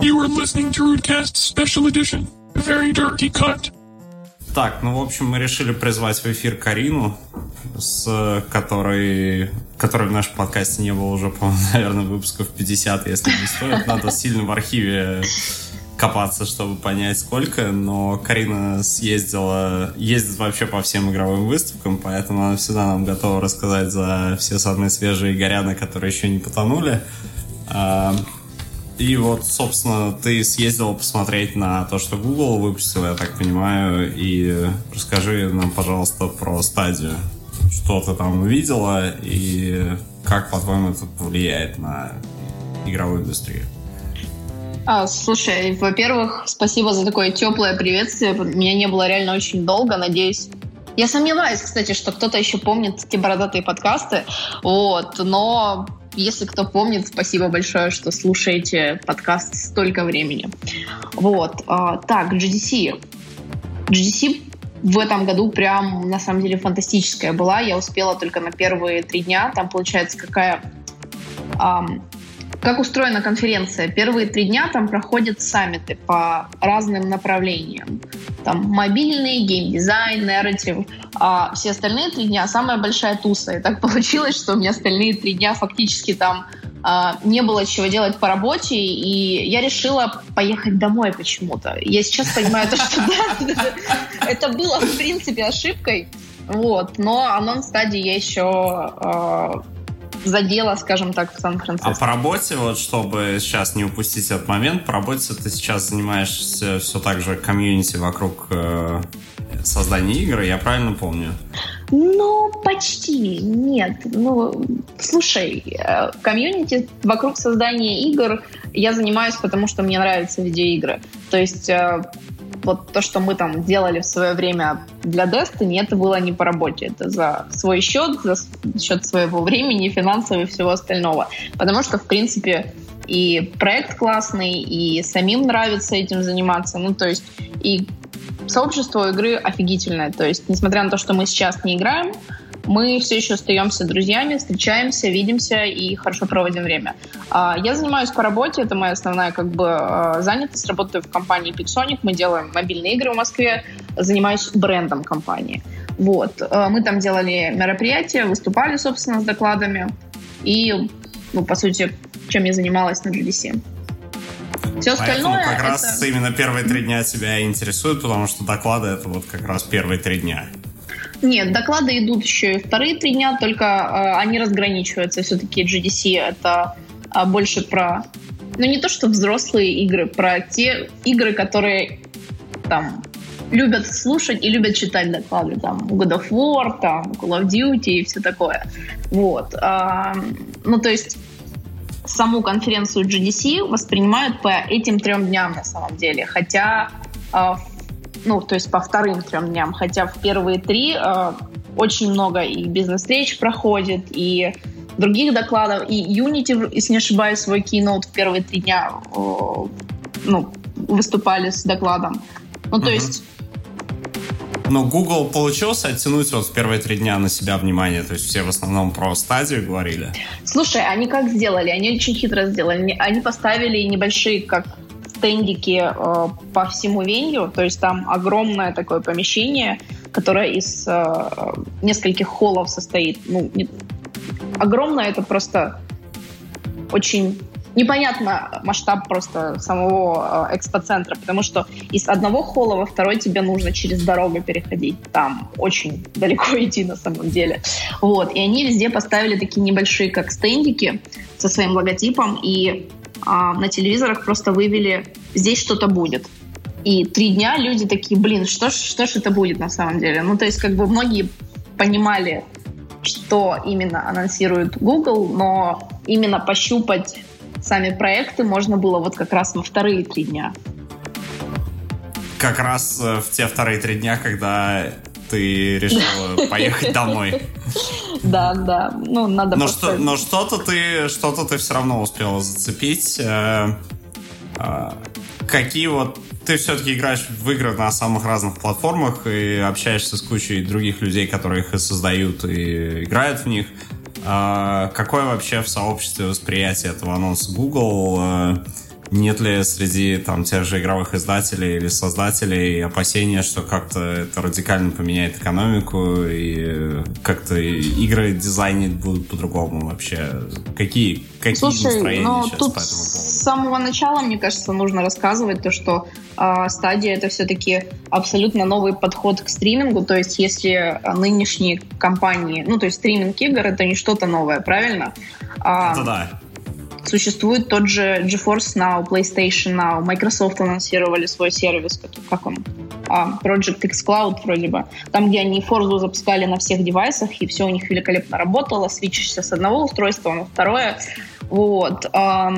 You are listening to Rootcast Special Edition. Very dirty cut. Так, ну, в общем, мы решили призвать в эфир Карину, с которой, которой в нашем подкасте не было уже, по-моему, наверное, выпусков 50, если не стоит. Надо сильно в архиве копаться, чтобы понять сколько, но Карина съездила, ездит вообще по всем игровым выставкам, поэтому она всегда нам готова рассказать за все самые свежие горяны, которые еще не потонули. И вот, собственно, ты съездила посмотреть на то, что Google выпустил, я так понимаю, и расскажи нам, пожалуйста, про стадию. Что ты там увидела и как, по-твоему, это повлияет на игровую индустрию? А, слушай, во-первых, спасибо за такое теплое приветствие. Меня не было реально очень долго, надеюсь. Я сомневаюсь, кстати, что кто-то еще помнит те бородатые подкасты. Вот, но если кто помнит, спасибо большое, что слушаете подкаст столько времени. Вот. А, так, GDC. GDC в этом году прям, на самом деле, фантастическая была. Я успела только на первые три дня. Там, получается, какая... Как устроена конференция? Первые три дня там проходят саммиты по разным направлениям. Там мобильный, геймдизайн, нарратив. А все остальные три дня самая большая туса. И так получилось, что у меня остальные три дня фактически там а, не было чего делать по работе, и я решила поехать домой почему-то. Я сейчас понимаю, то, что это было в принципе ошибкой, вот, но анонс стадии я еще а, задела, скажем так, в Сан-Франциско. А по работе, вот чтобы сейчас не упустить этот момент, по работе ты сейчас занимаешься все так же комьюнити вокруг э, создания игр, я правильно помню? Ну, почти, нет. Ну, слушай, э, комьюнити вокруг создания игр я занимаюсь, потому что мне нравятся видеоигры. То есть э, вот то, что мы там делали в свое время для Destiny, это было не по работе. Это за свой счет, за счет своего времени, финансового и всего остального. Потому что, в принципе, и проект классный, и самим нравится этим заниматься. Ну, то есть, и сообщество игры офигительное. То есть, несмотря на то, что мы сейчас не играем, мы все еще остаемся друзьями, встречаемся, видимся и хорошо проводим время. А, я занимаюсь по работе, это моя основная как бы а, занятость. Работаю в компании Pixonic, мы делаем мобильные игры в Москве, занимаюсь брендом компании. Вот. А, мы там делали мероприятия, выступали, собственно, с докладами. И, ну, по сути, чем я занималась на GDC. Все остальное Поэтому как это... раз именно первые три дня тебя интересуют, потому что доклады это вот как раз первые три дня. Нет, доклады идут еще и вторые три дня, только э, они разграничиваются. Все-таки GDC это э, больше про, ну не то что взрослые игры, про те игры, которые там любят слушать и любят читать доклады. Там God of War, там Call of Duty и все такое. Вот. Э, ну то есть саму конференцию GDC воспринимают по этим трем дням на самом деле. Хотя э, ну, то есть по вторым трем дням, хотя в первые три э, очень много и бизнес-встреч проходит, и других докладов, и Unity, если не ошибаюсь, свой keynote в первые три дня э, ну, выступали с докладом. Ну, то uh-huh. есть но Google получился оттянуть вот в первые три дня на себя внимание? То есть все в основном про стадию говорили? Слушай, они как сделали? Они очень хитро сделали. Они поставили небольшие, как стендики э, по всему венью, то есть там огромное такое помещение, которое из э, нескольких холлов состоит. Ну, не... огромное это просто очень непонятно масштаб просто самого э, экспоцентра, потому что из одного холла во второй тебе нужно через дорогу переходить. Там очень далеко идти на самом деле. Вот. И они везде поставили такие небольшие, как стендики со своим логотипом, и а на телевизорах просто вывели «здесь что-то будет». И три дня люди такие, блин, что ж, что ж это будет на самом деле? Ну, то есть, как бы многие понимали, что именно анонсирует Google, но именно пощупать сами проекты можно было вот как раз во вторые три дня. Как раз э, в те вторые три дня, когда ты решила поехать домой. Да, да. Ну, надо но, что, но что-то ты, что-то ты все равно успела зацепить. Э, э, какие вот ты все-таки играешь в игры на самых разных платформах и общаешься с кучей других людей, которые их и создают и играют в них. А какое вообще в сообществе восприятие этого анонса Google? Нет ли среди там тех же игровых издателей или создателей опасения, что как-то это радикально поменяет экономику и как-то игры дизайнить будут по-другому вообще? Какие, какие Слушай, настроения но сейчас тут по этому поводу? С самого начала, мне кажется, нужно рассказывать то, что э, стадия это все-таки абсолютно новый подход к стримингу. То есть, если нынешние компании, ну, то есть стриминг игр это не что-то новое, правильно? А, это да. Существует тот же GeForce Now, PlayStation Now, Microsoft анонсировали свой сервис, как он, а, Project X Cloud вроде бы, там, где они Forza запускали на всех девайсах, и все у них великолепно работало, свечишься с одного устройства на второе. Вот. А,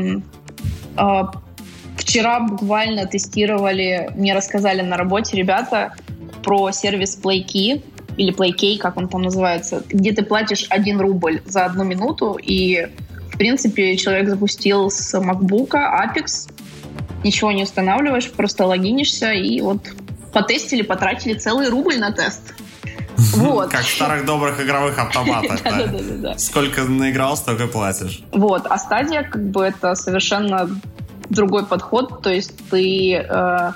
вчера буквально тестировали, мне рассказали на работе ребята про сервис PlayKey, или PlayKey, как он там называется, где ты платишь 1 рубль за одну минуту, и, в принципе, человек запустил с MacBook Apex, ничего не устанавливаешь, просто логинишься, и вот потестили, потратили целый рубль на тест. Вот. Как в старых добрых игровых автоматах, да? Сколько наиграл, столько платишь. Вот. А стадия, как бы, это совершенно другой подход. То есть ты э,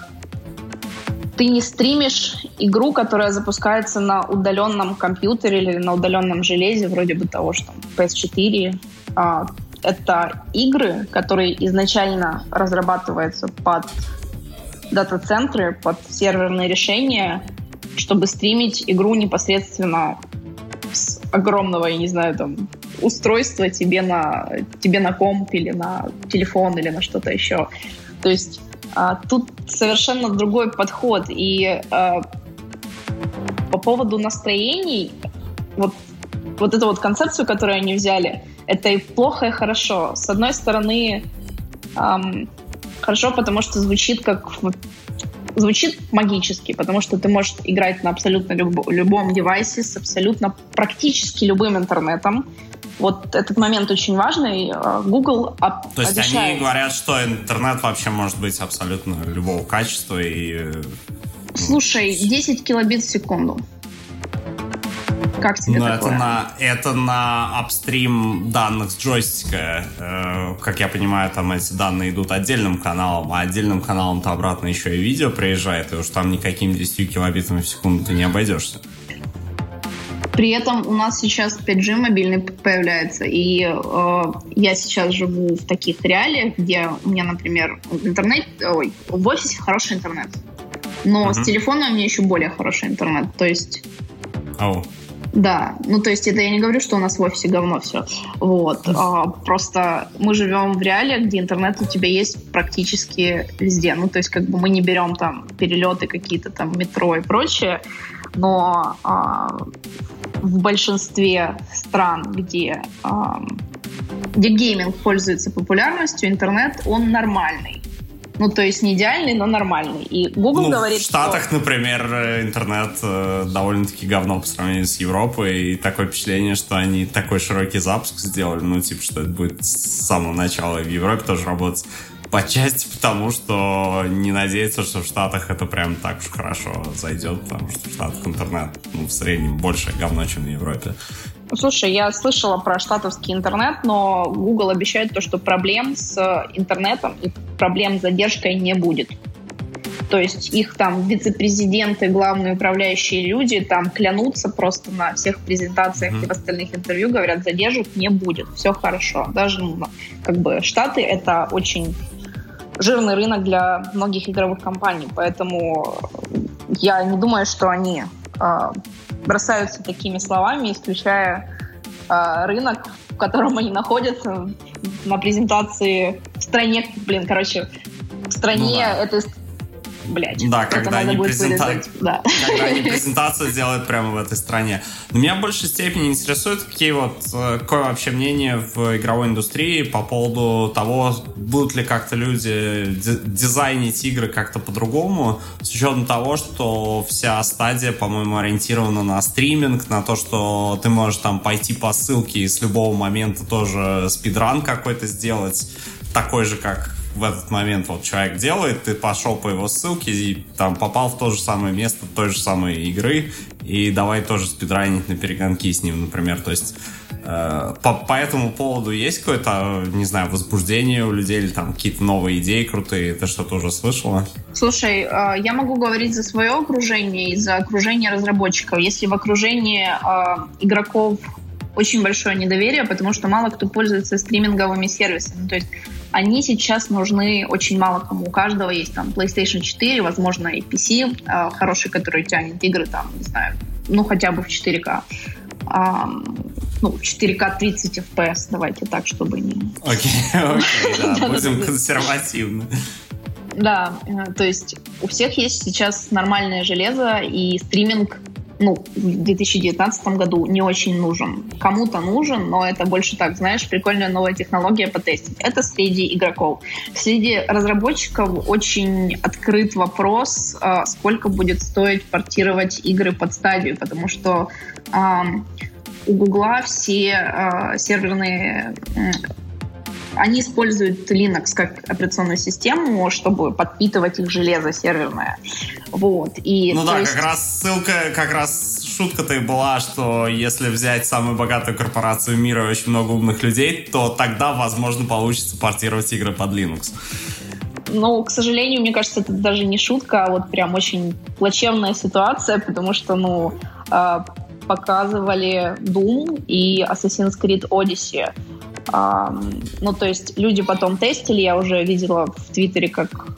ты не стримишь игру, которая запускается на удаленном компьютере или на удаленном железе, вроде бы того, что PS4. А, это игры, которые изначально разрабатываются под дата-центры, под серверные решения, чтобы стримить игру непосредственно с огромного, я не знаю, там, устройства тебе на, тебе на комп или на телефон или на что-то еще. То есть а, тут совершенно другой подход. И а, по поводу настроений, вот, вот эту вот концепцию, которую они взяли, это и плохо, и хорошо. С одной стороны, эм, хорошо, потому что звучит как звучит магически, потому что ты можешь играть на абсолютно люб- любом девайсе с абсолютно практически любым интернетом. Вот этот момент очень важный. А, Google об- То есть обещает... они говорят, что интернет вообще может быть абсолютно любого качества и... Э, Слушай, 10 килобит в секунду. Как тебе Но такое? это на, это на апстрим данных с джойстика. Э, как я понимаю, там эти данные идут отдельным каналом, а отдельным каналом-то обратно еще и видео приезжает, и уж там никакими 10 килобитами в секунду ты не обойдешься. При этом у нас сейчас 5G мобильный появляется, и э, я сейчас живу в таких реалиях, где у меня, например, интернет, ой, в офисе хороший интернет, но uh-huh. с телефона у меня еще более хороший интернет, то есть... Oh. Да, ну то есть это я не говорю, что у нас в офисе говно все. Вот. А, просто мы живем в реалиях, где интернет у тебя есть практически везде. Ну то есть как бы мы не берем там перелеты какие-то там метро и прочее, но а, в большинстве стран, где, а, где гейминг пользуется популярностью, интернет, он нормальный. Ну, то есть не идеальный, но нормальный. И Google ну, говорит, В Штатах, что... например, интернет э, довольно-таки говно по сравнению с Европой. И такое впечатление, что они такой широкий запуск сделали. Ну, типа, что это будет с самого начала в Европе тоже работать. По части потому, что не надеяться, что в Штатах это прям так уж хорошо зайдет, потому что в Штатах интернет ну, в среднем больше говно, чем в Европе. Слушай, я слышала про штатовский интернет, но Google обещает то, что проблем с интернетом и проблем с задержкой не будет. То есть их там вице-президенты, главные управляющие люди там клянутся просто на всех презентациях mm-hmm. и в остальных интервью, говорят, задержек не будет, все хорошо. Даже ну, как бы Штаты это очень жирный рынок для многих игровых компаний, поэтому я не думаю, что они э, бросаются такими словами, исключая э, рынок, в котором они находятся на презентации в стране, блин, короче, в стране ну, да. это блядь. Да, когда они, презента... да. когда они презентацию делают прямо в этой стране. Но меня в большей степени интересует, какие вот, э, какое вообще мнение в игровой индустрии по поводу того, будут ли как-то люди дизайнить игры как-то по-другому, с учетом того, что вся стадия, по-моему, ориентирована на стриминг, на то, что ты можешь там пойти по ссылке и с любого момента тоже спидран какой-то сделать, такой же, как в этот момент вот человек делает, ты пошел по его ссылке и там попал в то же самое место той же самой игры, и давай тоже спидранить на перегонки с ним, например. То есть э, по, по этому поводу есть какое-то, не знаю, возбуждение у людей или там какие-то новые идеи крутые? Ты что-то уже слышала? Слушай, э, я могу говорить за свое окружение и за окружение разработчиков. Если в окружении э, игроков очень большое недоверие, потому что мало кто пользуется стриминговыми сервисами. То есть они сейчас нужны очень мало кому. У каждого есть там PlayStation 4, возможно, и PC э, хороший, который тянет игры там, не знаю, ну хотя бы в 4К. А, ну, 4К 30 FPS, давайте так, чтобы не... Окей, окей, да, будем консервативны. Да, э, то есть у всех есть сейчас нормальное железо, и стриминг ну, в 2019 году не очень нужен. Кому-то нужен, но это больше так, знаешь, прикольная новая технология потестить. Это среди игроков. Среди разработчиков очень открыт вопрос, а, сколько будет стоить портировать игры под стадию, потому что у Гугла все э, серверные они используют Linux как операционную систему, чтобы подпитывать их железо серверное. Вот. И, ну да, есть... как раз ссылка, как раз шутка-то и была, что если взять самую богатую корпорацию мира и очень много умных людей, то тогда, возможно, получится портировать игры под Linux. Ну, к сожалению, мне кажется, это даже не шутка, а вот прям очень плачевная ситуация, потому что, ну, а, показывали Doom и Assassin's Creed Odyssey. Ну, то есть люди потом тестили, я уже видела в Твиттере, как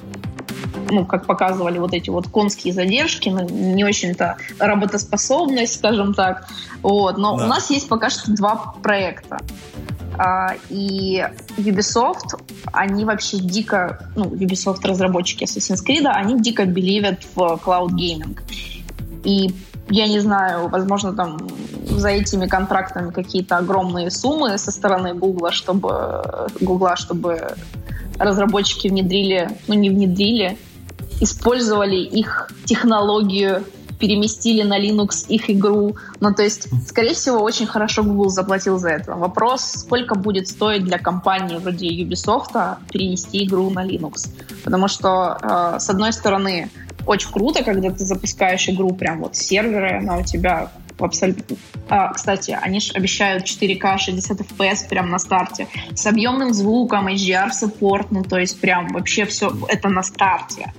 ну, как показывали вот эти вот конские задержки, ну, не очень-то работоспособность, скажем так. Вот. Но да. у нас есть пока что два проекта. А, и Ubisoft, они вообще дико, ну, Ubisoft разработчики Assassin's Creed, они дико беливят в cloud gaming. И я не знаю, возможно, там за этими контрактами какие-то огромные суммы со стороны Гугла, чтобы Гугла, чтобы разработчики внедрили, ну не внедрили, использовали их технологию, переместили на Linux их игру. Ну, то есть, скорее всего, очень хорошо Google заплатил за это. Вопрос, сколько будет стоить для компании вроде Ubisoft перенести игру на Linux. Потому что, э, с одной стороны, очень круто, когда ты запускаешь игру прям вот с сервера, она у тебя абсолютно... А, кстати, они же обещают 4К 60 FPS прям на старте. С объемным звуком, HDR-саппорт, ну то есть прям вообще все это на старте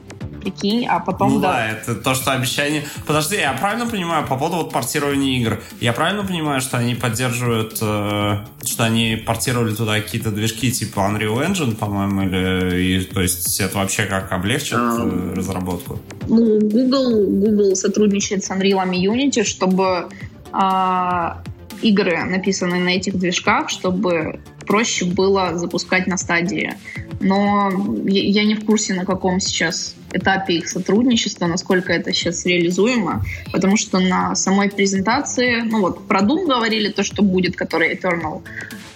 прикинь, а потом... Ну да, да это то, что обещание... Подожди, я правильно понимаю по поводу вот портирования игр? Я правильно понимаю, что они поддерживают, э, что они портировали туда какие-то движки типа Unreal Engine, по-моему, или... И, то есть это вообще как облегчит а, разработку? Ну, Google, Google сотрудничает с Unreal и Unity, чтобы а, игры, написанные на этих движках, чтобы проще было запускать на стадии. Но я не в курсе, на каком сейчас этапе их сотрудничества, насколько это сейчас реализуемо, потому что на самой презентации, ну вот про Doom говорили, то, что будет, который Eternal,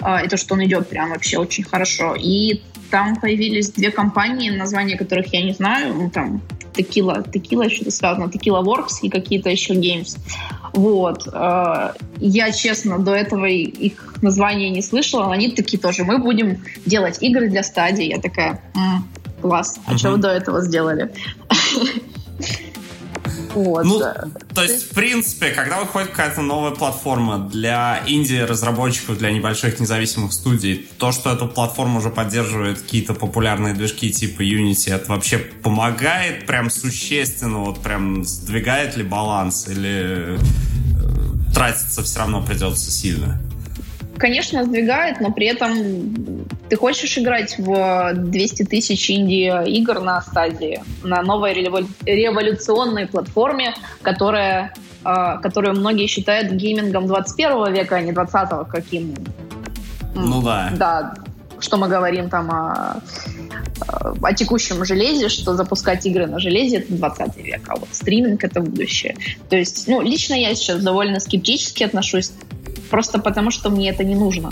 э, и то, что он идет прям вообще очень хорошо. И там появились две компании, названия которых я не знаю, ну там Tequila, Tequila что-то связано, Tequila Works и какие-то еще games. Вот. Э, я, честно, до этого их названия не слышала, они такие тоже, мы будем делать игры для стадии. Я такая, класс, а угу. что вы до этого сделали? Вот. Ну, то есть, в принципе, когда выходит какая-то новая платформа для инди-разработчиков, для небольших независимых студий, то, что эту платформу уже поддерживает какие-то популярные движки типа Unity, это вообще помогает прям существенно, вот прям сдвигает ли баланс или э, тратиться все равно придется сильно? Конечно, сдвигает, но при этом ты хочешь играть в 200 тысяч инди-игр на стадии, на новой революционной платформе, которая, а, которую многие считают геймингом 21 века, а не 20 каким. Ну да. Да, что мы говорим там о, о текущем железе, что запускать игры на железе это 20 век, а вот стриминг это будущее. То есть, ну, лично я сейчас довольно скептически отношусь просто потому, что мне это не нужно.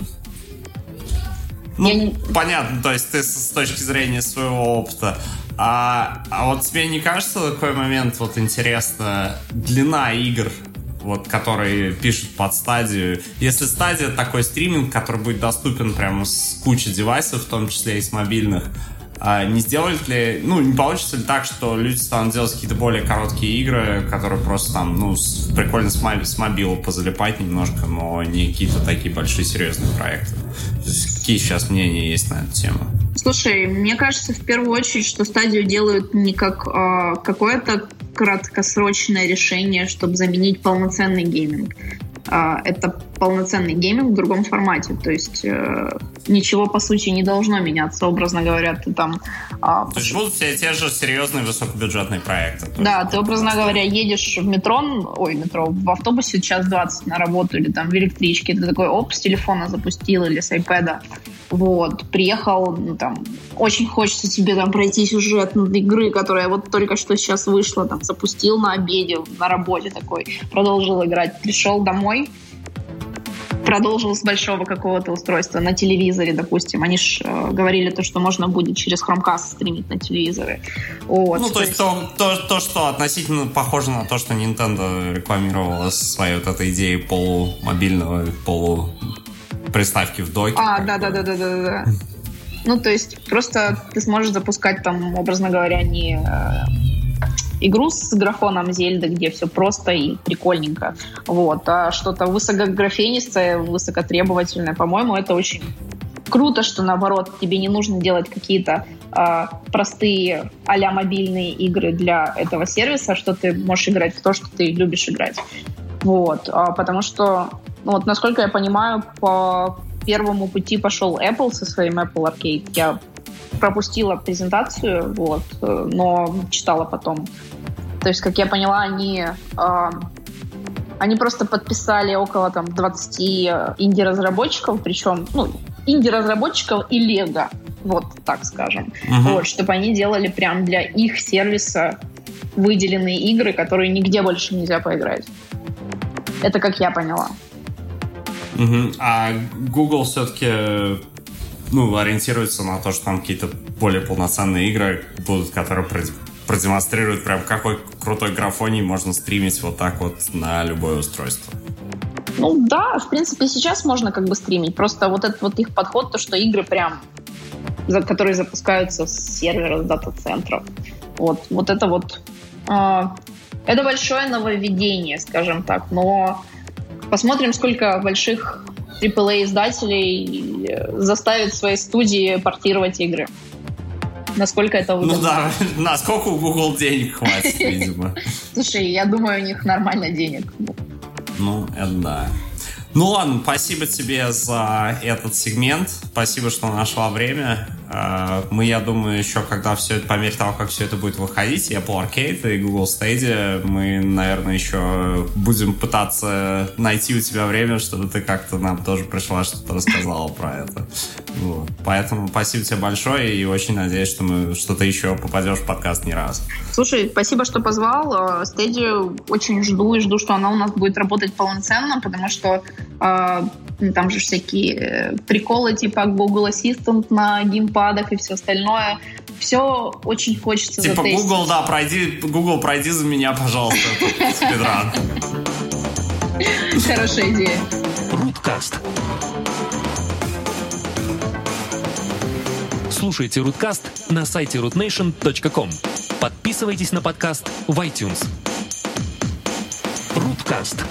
Ну, я понятно, то есть ты с точки зрения своего опыта. А, а вот тебе не кажется такой момент, вот интересно, длина игр, вот, которые пишут под стадию. Если стадия такой стриминг, который будет доступен прямо с кучей девайсов, в том числе и с мобильных, А не сделают ли, ну, не получится ли так, что люди станут делать какие-то более короткие игры, которые просто там, ну, прикольно с, моб, с мобила позалипать немножко, но не какие-то такие большие серьезные проекты? Какие сейчас мнения есть на эту тему? Слушай, мне кажется, в первую очередь, что Stadia делают не как э, какое-то краткосрочное решение, чтобы заменить полноценный гейминг. Э, это полноценный гейминг в другом формате. То есть э, ничего, по сути, не должно меняться, образно говоря. Ты там... Э, то есть будут все те же серьезные высокобюджетные проекты? Да, ты, образно говоря, едешь в метро, ой, метро, в автобусе час 20 на работу или там в электричке, ты такой, оп, с телефона запустил или с iPad вот, приехал, ну, там, очень хочется тебе там пройти сюжет игры, которая вот только что сейчас вышла, там, запустил на обеде, на работе такой, продолжил играть, пришел домой, продолжил с большого какого-то устройства на телевизоре, допустим. Они же э, говорили то, что можно будет через Chromecast стримить на телевизоре. Вот. Ну, то, есть то, то, то, что относительно похоже на то, что Nintendo рекламировала своей вот этой идеей полумобильного, полу приставки в доке. А, да, да, да, да, да, да. Ну, то есть просто ты сможешь запускать там, образно говоря, не э, игру с графоном Зельды, где все просто и прикольненько, вот, а что-то высокографенистое, высокотребовательное, по-моему, это очень круто, что наоборот тебе не нужно делать какие-то э, простые а мобильные игры для этого сервиса, что ты можешь играть в то, что ты любишь играть. Вот, а, потому что ну, вот, насколько я понимаю, по первому пути пошел Apple со своим Apple Arcade. Я пропустила презентацию, вот, но читала потом. То есть, как я поняла, они, э, они просто подписали около там 20 инди-разработчиков, причем ну, инди-разработчиков и Лего, вот так скажем, uh-huh. вот, чтобы они делали прям для их сервиса выделенные игры, которые нигде больше нельзя поиграть. Это как я поняла. Угу. А Google все-таки ну, ориентируется на то, что там какие-то более полноценные игры будут, которые продемонстрируют прям какой крутой графоний можно стримить вот так вот на любое устройство. Ну да, в принципе, сейчас можно как бы стримить. Просто вот этот вот их подход, то, что игры прям, которые запускаются с сервера, с дата-центров. Вот, вот это вот... Э, это большое нововведение, скажем так, но Посмотрим, сколько больших AAA-издателей э, заставит свои студии портировать игры. Насколько это удобно. Ну да, насколько у Google денег хватит, видимо. Слушай, я думаю, у них нормально денег. Ну, это да. Ну ладно, спасибо тебе за этот сегмент. Спасибо, что нашла время. А, мы, я думаю, еще когда все это, по мере того, как все это будет выходить, и Apple Arcade, и Google Stadia, мы, наверное, еще будем пытаться найти у тебя время, чтобы ты как-то нам тоже пришла, что-то рассказала про это. Вот. Поэтому спасибо тебе большое, и очень надеюсь, что, мы, что ты еще попадешь в подкаст не раз. Слушай, спасибо, что позвал. А, Stadia очень жду, и жду, что она у нас будет работать полноценно, потому что а, там же всякие э, приколы типа Google Assistant на геймпадах и все остальное. Все очень хочется Типа затестить. Google, да, пройди, Google, пройди за меня, пожалуйста, спидран. Хорошая идея. Руткаст. Слушайте Руткаст на сайте rootnation.com. Подписывайтесь на подкаст в iTunes. Руткаст.